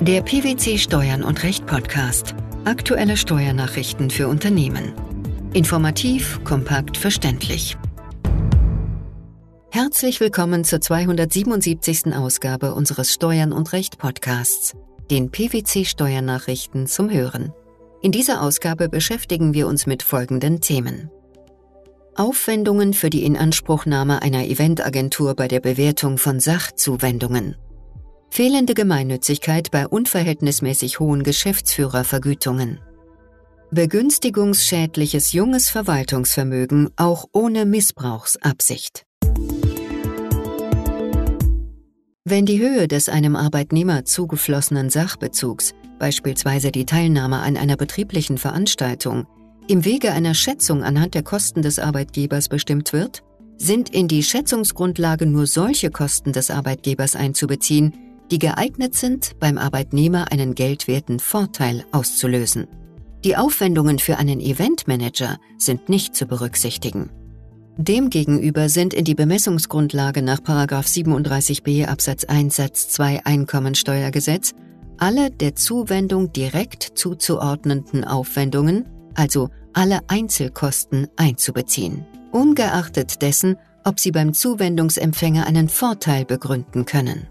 Der PwC Steuern und Recht Podcast. Aktuelle Steuernachrichten für Unternehmen. Informativ, kompakt, verständlich. Herzlich willkommen zur 277. Ausgabe unseres Steuern und Recht Podcasts, den PwC Steuernachrichten zum Hören. In dieser Ausgabe beschäftigen wir uns mit folgenden Themen. Aufwendungen für die Inanspruchnahme einer Eventagentur bei der Bewertung von Sachzuwendungen. Fehlende Gemeinnützigkeit bei unverhältnismäßig hohen Geschäftsführervergütungen. Begünstigungsschädliches junges Verwaltungsvermögen auch ohne Missbrauchsabsicht. Wenn die Höhe des einem Arbeitnehmer zugeflossenen Sachbezugs, beispielsweise die Teilnahme an einer betrieblichen Veranstaltung, im Wege einer Schätzung anhand der Kosten des Arbeitgebers bestimmt wird, sind in die Schätzungsgrundlage nur solche Kosten des Arbeitgebers einzubeziehen, die geeignet sind, beim Arbeitnehmer einen geldwerten Vorteil auszulösen. Die Aufwendungen für einen Eventmanager sind nicht zu berücksichtigen. Demgegenüber sind in die Bemessungsgrundlage nach 37b Absatz 1 Satz 2 Einkommensteuergesetz alle der Zuwendung direkt zuzuordnenden Aufwendungen, also alle Einzelkosten, einzubeziehen, ungeachtet dessen, ob sie beim Zuwendungsempfänger einen Vorteil begründen können.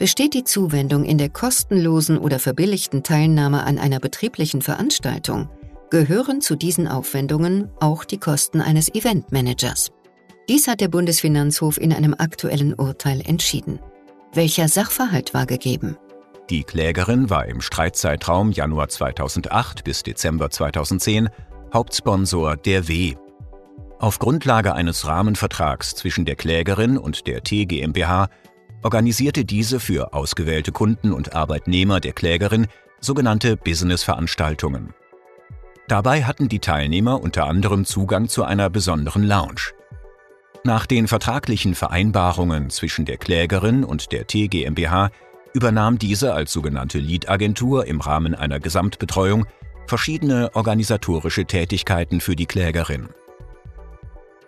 Besteht die Zuwendung in der kostenlosen oder verbilligten Teilnahme an einer betrieblichen Veranstaltung, gehören zu diesen Aufwendungen auch die Kosten eines Eventmanagers. Dies hat der Bundesfinanzhof in einem aktuellen Urteil entschieden. Welcher Sachverhalt war gegeben? Die Klägerin war im Streitzeitraum Januar 2008 bis Dezember 2010 Hauptsponsor der W. Auf Grundlage eines Rahmenvertrags zwischen der Klägerin und der T GmbH organisierte diese für ausgewählte Kunden und Arbeitnehmer der Klägerin sogenannte Business-Veranstaltungen. Dabei hatten die Teilnehmer unter anderem Zugang zu einer besonderen Lounge. Nach den vertraglichen Vereinbarungen zwischen der Klägerin und der T GmbH übernahm diese als sogenannte Lead-Agentur im Rahmen einer Gesamtbetreuung verschiedene organisatorische Tätigkeiten für die Klägerin.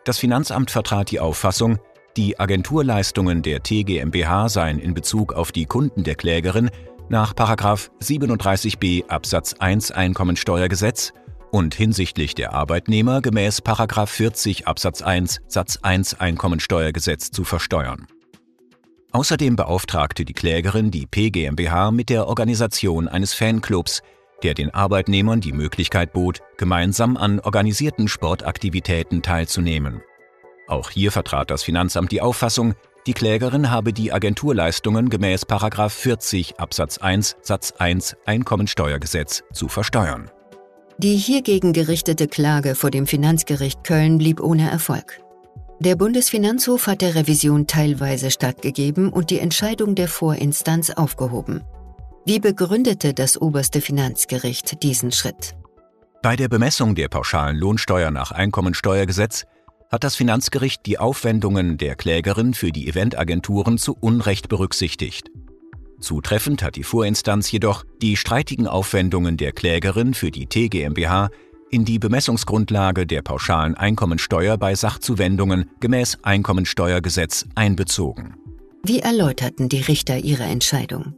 Das Finanzamt vertrat die Auffassung, die Agenturleistungen der TGMBH seien in Bezug auf die Kunden der Klägerin nach 37b Absatz 1 Einkommensteuergesetz und hinsichtlich der Arbeitnehmer gemäß 40 Absatz 1 Satz 1 Einkommensteuergesetz zu versteuern. Außerdem beauftragte die Klägerin die PGMBH mit der Organisation eines Fanclubs, der den Arbeitnehmern die Möglichkeit bot, gemeinsam an organisierten Sportaktivitäten teilzunehmen. Auch hier vertrat das Finanzamt die Auffassung, die Klägerin habe die Agenturleistungen gemäß 40 Absatz 1 Satz 1 Einkommensteuergesetz zu versteuern. Die hiergegen gerichtete Klage vor dem Finanzgericht Köln blieb ohne Erfolg. Der Bundesfinanzhof hat der Revision teilweise stattgegeben und die Entscheidung der Vorinstanz aufgehoben. Wie begründete das oberste Finanzgericht diesen Schritt? Bei der Bemessung der pauschalen Lohnsteuer nach Einkommensteuergesetz hat das Finanzgericht die Aufwendungen der Klägerin für die Eventagenturen zu Unrecht berücksichtigt. Zutreffend hat die Vorinstanz jedoch die streitigen Aufwendungen der Klägerin für die TGMBH in die Bemessungsgrundlage der pauschalen Einkommensteuer bei Sachzuwendungen gemäß Einkommensteuergesetz einbezogen. Wie erläuterten die Richter ihre Entscheidung?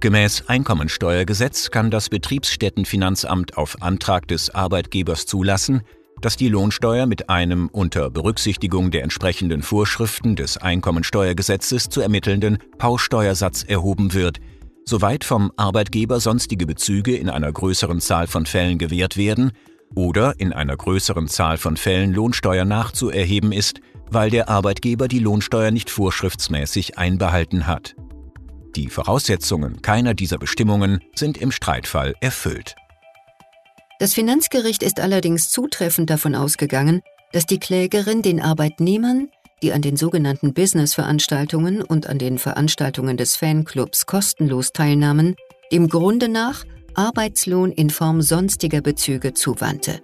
Gemäß Einkommensteuergesetz kann das Betriebsstättenfinanzamt auf Antrag des Arbeitgebers zulassen, dass die Lohnsteuer mit einem unter Berücksichtigung der entsprechenden Vorschriften des Einkommensteuergesetzes zu ermittelnden Pausteuersatz erhoben wird, soweit vom Arbeitgeber sonstige Bezüge in einer größeren Zahl von Fällen gewährt werden oder in einer größeren Zahl von Fällen Lohnsteuer nachzuerheben ist, weil der Arbeitgeber die Lohnsteuer nicht vorschriftsmäßig einbehalten hat. Die Voraussetzungen keiner dieser Bestimmungen sind im Streitfall erfüllt. Das Finanzgericht ist allerdings zutreffend davon ausgegangen, dass die Klägerin den Arbeitnehmern, die an den sogenannten Business-Veranstaltungen und an den Veranstaltungen des Fanclubs kostenlos teilnahmen, dem Grunde nach Arbeitslohn in Form sonstiger Bezüge zuwandte.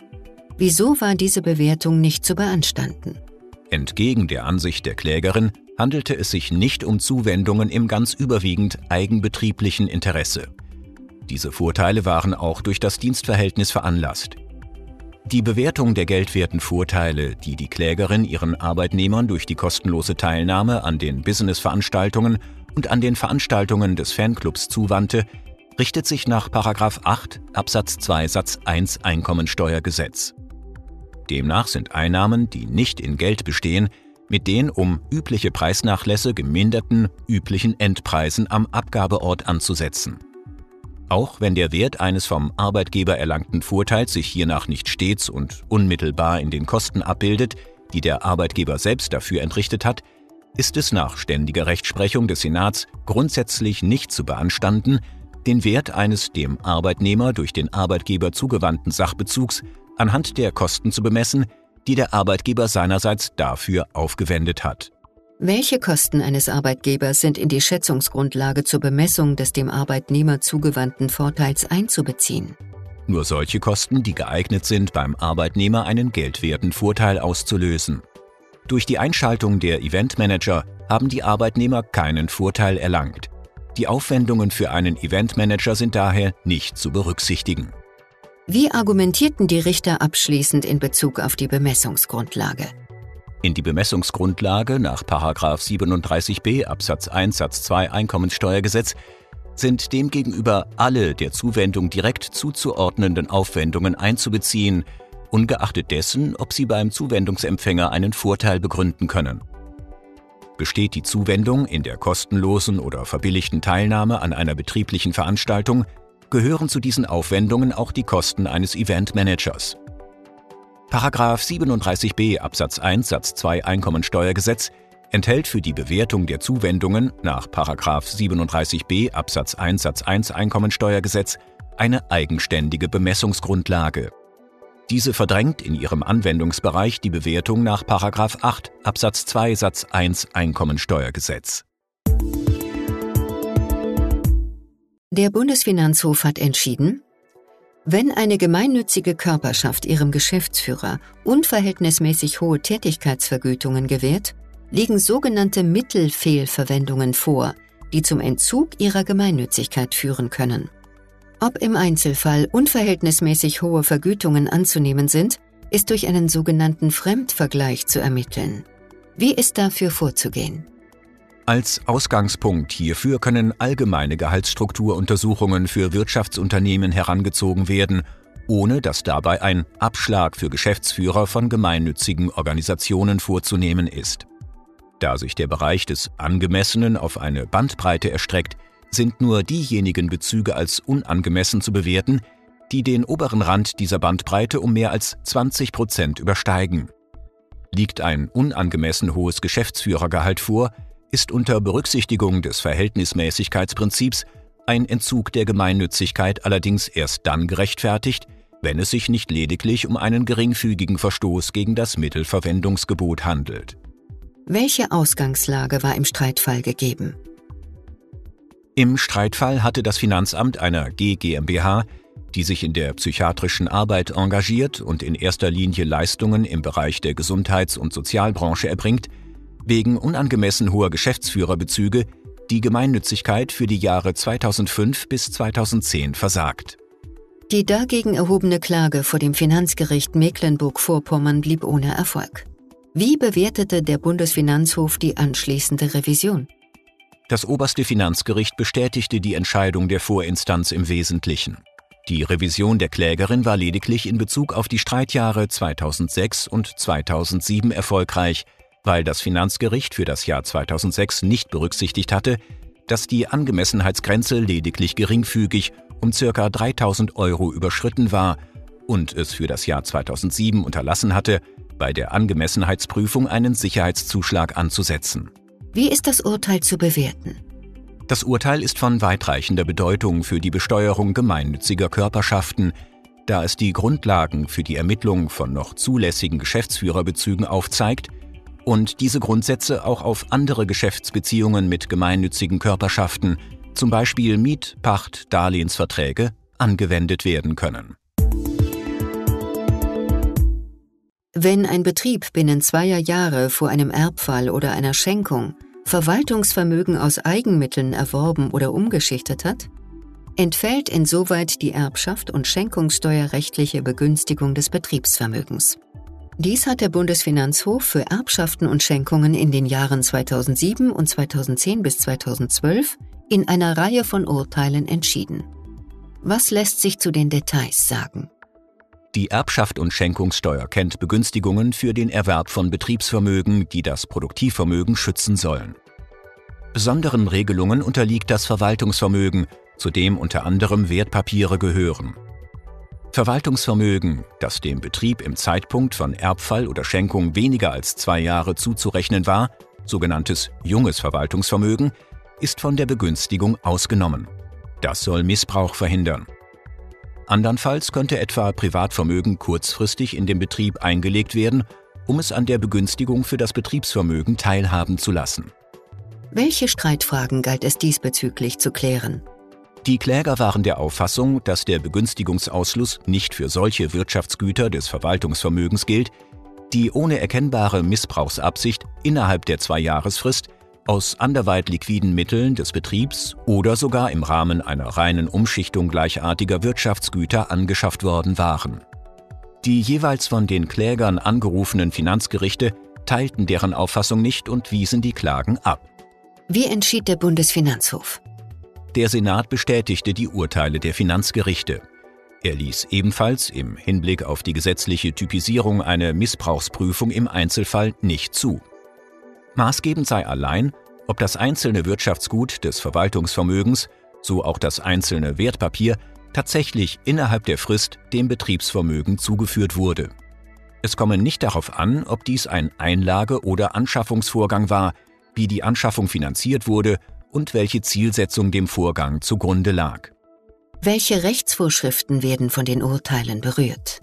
Wieso war diese Bewertung nicht zu beanstanden? Entgegen der Ansicht der Klägerin handelte es sich nicht um Zuwendungen im ganz überwiegend eigenbetrieblichen Interesse. Diese Vorteile waren auch durch das Dienstverhältnis veranlasst. Die Bewertung der geldwerten Vorteile, die die Klägerin ihren Arbeitnehmern durch die kostenlose Teilnahme an den Business-Veranstaltungen und an den Veranstaltungen des Fanclubs zuwandte, richtet sich nach 8 Absatz 2 Satz 1 Einkommensteuergesetz. Demnach sind Einnahmen, die nicht in Geld bestehen, mit den um übliche Preisnachlässe geminderten üblichen Endpreisen am Abgabeort anzusetzen. Auch wenn der Wert eines vom Arbeitgeber erlangten Vorteils sich hiernach nicht stets und unmittelbar in den Kosten abbildet, die der Arbeitgeber selbst dafür entrichtet hat, ist es nach ständiger Rechtsprechung des Senats grundsätzlich nicht zu beanstanden, den Wert eines dem Arbeitnehmer durch den Arbeitgeber zugewandten Sachbezugs anhand der Kosten zu bemessen, die der Arbeitgeber seinerseits dafür aufgewendet hat. Welche Kosten eines Arbeitgebers sind in die Schätzungsgrundlage zur Bemessung des dem Arbeitnehmer zugewandten Vorteils einzubeziehen? Nur solche Kosten, die geeignet sind, beim Arbeitnehmer einen geldwerten Vorteil auszulösen. Durch die Einschaltung der Eventmanager haben die Arbeitnehmer keinen Vorteil erlangt. Die Aufwendungen für einen Eventmanager sind daher nicht zu berücksichtigen. Wie argumentierten die Richter abschließend in Bezug auf die Bemessungsgrundlage? In die Bemessungsgrundlage nach 37b Absatz 1 Satz 2 Einkommenssteuergesetz sind demgegenüber alle der Zuwendung direkt zuzuordnenden Aufwendungen einzubeziehen, ungeachtet dessen, ob sie beim Zuwendungsempfänger einen Vorteil begründen können. Besteht die Zuwendung in der kostenlosen oder verbilligten Teilnahme an einer betrieblichen Veranstaltung, gehören zu diesen Aufwendungen auch die Kosten eines Eventmanagers. Paragraph 37b Absatz 1 Satz 2 Einkommensteuergesetz enthält für die Bewertung der Zuwendungen nach 37b Absatz 1 Satz 1 Einkommensteuergesetz eine eigenständige Bemessungsgrundlage. Diese verdrängt in ihrem Anwendungsbereich die Bewertung nach 8 Absatz 2 Satz 1 Einkommensteuergesetz. Der Bundesfinanzhof hat entschieden, wenn eine gemeinnützige Körperschaft ihrem Geschäftsführer unverhältnismäßig hohe Tätigkeitsvergütungen gewährt, liegen sogenannte Mittelfehlverwendungen vor, die zum Entzug ihrer Gemeinnützigkeit führen können. Ob im Einzelfall unverhältnismäßig hohe Vergütungen anzunehmen sind, ist durch einen sogenannten Fremdvergleich zu ermitteln. Wie ist dafür vorzugehen? Als Ausgangspunkt hierfür können allgemeine Gehaltsstrukturuntersuchungen für Wirtschaftsunternehmen herangezogen werden, ohne dass dabei ein Abschlag für Geschäftsführer von gemeinnützigen Organisationen vorzunehmen ist. Da sich der Bereich des Angemessenen auf eine Bandbreite erstreckt, sind nur diejenigen Bezüge als unangemessen zu bewerten, die den oberen Rand dieser Bandbreite um mehr als 20 Prozent übersteigen. Liegt ein unangemessen hohes Geschäftsführergehalt vor, ist unter Berücksichtigung des Verhältnismäßigkeitsprinzips ein Entzug der Gemeinnützigkeit allerdings erst dann gerechtfertigt, wenn es sich nicht lediglich um einen geringfügigen Verstoß gegen das Mittelverwendungsgebot handelt. Welche Ausgangslage war im Streitfall gegeben? Im Streitfall hatte das Finanzamt einer GGMBH, die sich in der psychiatrischen Arbeit engagiert und in erster Linie Leistungen im Bereich der Gesundheits- und Sozialbranche erbringt, wegen unangemessen hoher Geschäftsführerbezüge die Gemeinnützigkeit für die Jahre 2005 bis 2010 versagt. Die dagegen erhobene Klage vor dem Finanzgericht Mecklenburg-Vorpommern blieb ohne Erfolg. Wie bewertete der Bundesfinanzhof die anschließende Revision? Das oberste Finanzgericht bestätigte die Entscheidung der Vorinstanz im Wesentlichen. Die Revision der Klägerin war lediglich in Bezug auf die Streitjahre 2006 und 2007 erfolgreich, weil das Finanzgericht für das Jahr 2006 nicht berücksichtigt hatte, dass die Angemessenheitsgrenze lediglich geringfügig um ca. 3000 Euro überschritten war und es für das Jahr 2007 unterlassen hatte, bei der Angemessenheitsprüfung einen Sicherheitszuschlag anzusetzen. Wie ist das Urteil zu bewerten? Das Urteil ist von weitreichender Bedeutung für die Besteuerung gemeinnütziger Körperschaften, da es die Grundlagen für die Ermittlung von noch zulässigen Geschäftsführerbezügen aufzeigt und diese Grundsätze auch auf andere Geschäftsbeziehungen mit gemeinnützigen Körperschaften, zum Beispiel Miet-, Pacht-, Darlehensverträge, angewendet werden können. Wenn ein Betrieb binnen zweier Jahre vor einem Erbfall oder einer Schenkung Verwaltungsvermögen aus Eigenmitteln erworben oder umgeschichtet hat, entfällt insoweit die Erbschaft und schenkungssteuerrechtliche Begünstigung des Betriebsvermögens. Dies hat der Bundesfinanzhof für Erbschaften und Schenkungen in den Jahren 2007 und 2010 bis 2012 in einer Reihe von Urteilen entschieden. Was lässt sich zu den Details sagen? Die Erbschaft und Schenkungssteuer kennt Begünstigungen für den Erwerb von Betriebsvermögen, die das Produktivvermögen schützen sollen. Besonderen Regelungen unterliegt das Verwaltungsvermögen, zu dem unter anderem Wertpapiere gehören. Verwaltungsvermögen, das dem Betrieb im Zeitpunkt von Erbfall oder Schenkung weniger als zwei Jahre zuzurechnen war, sogenanntes junges Verwaltungsvermögen, ist von der Begünstigung ausgenommen. Das soll Missbrauch verhindern. Andernfalls könnte etwa Privatvermögen kurzfristig in den Betrieb eingelegt werden, um es an der Begünstigung für das Betriebsvermögen teilhaben zu lassen. Welche Streitfragen galt es diesbezüglich zu klären? Die Kläger waren der Auffassung, dass der Begünstigungsausschluss nicht für solche Wirtschaftsgüter des Verwaltungsvermögens gilt, die ohne erkennbare Missbrauchsabsicht innerhalb der Zwei-Jahresfrist aus anderweit liquiden Mitteln des Betriebs oder sogar im Rahmen einer reinen Umschichtung gleichartiger Wirtschaftsgüter angeschafft worden waren. Die jeweils von den Klägern angerufenen Finanzgerichte teilten deren Auffassung nicht und wiesen die Klagen ab. Wie entschied der Bundesfinanzhof? Der Senat bestätigte die Urteile der Finanzgerichte. Er ließ ebenfalls im Hinblick auf die gesetzliche Typisierung eine Missbrauchsprüfung im Einzelfall nicht zu. Maßgebend sei allein, ob das einzelne Wirtschaftsgut des Verwaltungsvermögens, so auch das einzelne Wertpapier, tatsächlich innerhalb der Frist dem Betriebsvermögen zugeführt wurde. Es komme nicht darauf an, ob dies ein Einlage- oder Anschaffungsvorgang war, wie die Anschaffung finanziert wurde und welche Zielsetzung dem Vorgang zugrunde lag. Welche Rechtsvorschriften werden von den Urteilen berührt?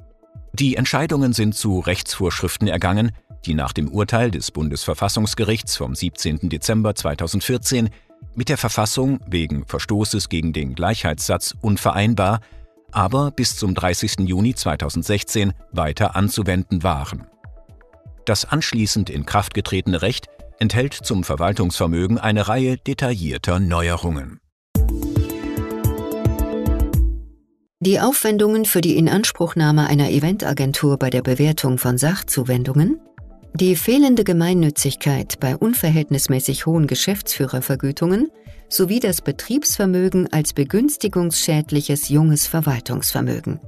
Die Entscheidungen sind zu Rechtsvorschriften ergangen, die nach dem Urteil des Bundesverfassungsgerichts vom 17. Dezember 2014 mit der Verfassung wegen Verstoßes gegen den Gleichheitssatz unvereinbar, aber bis zum 30. Juni 2016 weiter anzuwenden waren. Das anschließend in Kraft getretene Recht enthält zum Verwaltungsvermögen eine Reihe detaillierter Neuerungen. Die Aufwendungen für die Inanspruchnahme einer Eventagentur bei der Bewertung von Sachzuwendungen, die fehlende Gemeinnützigkeit bei unverhältnismäßig hohen Geschäftsführervergütungen sowie das Betriebsvermögen als begünstigungsschädliches junges Verwaltungsvermögen.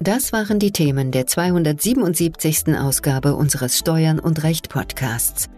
Das waren die Themen der 277. Ausgabe unseres Steuern und Recht Podcasts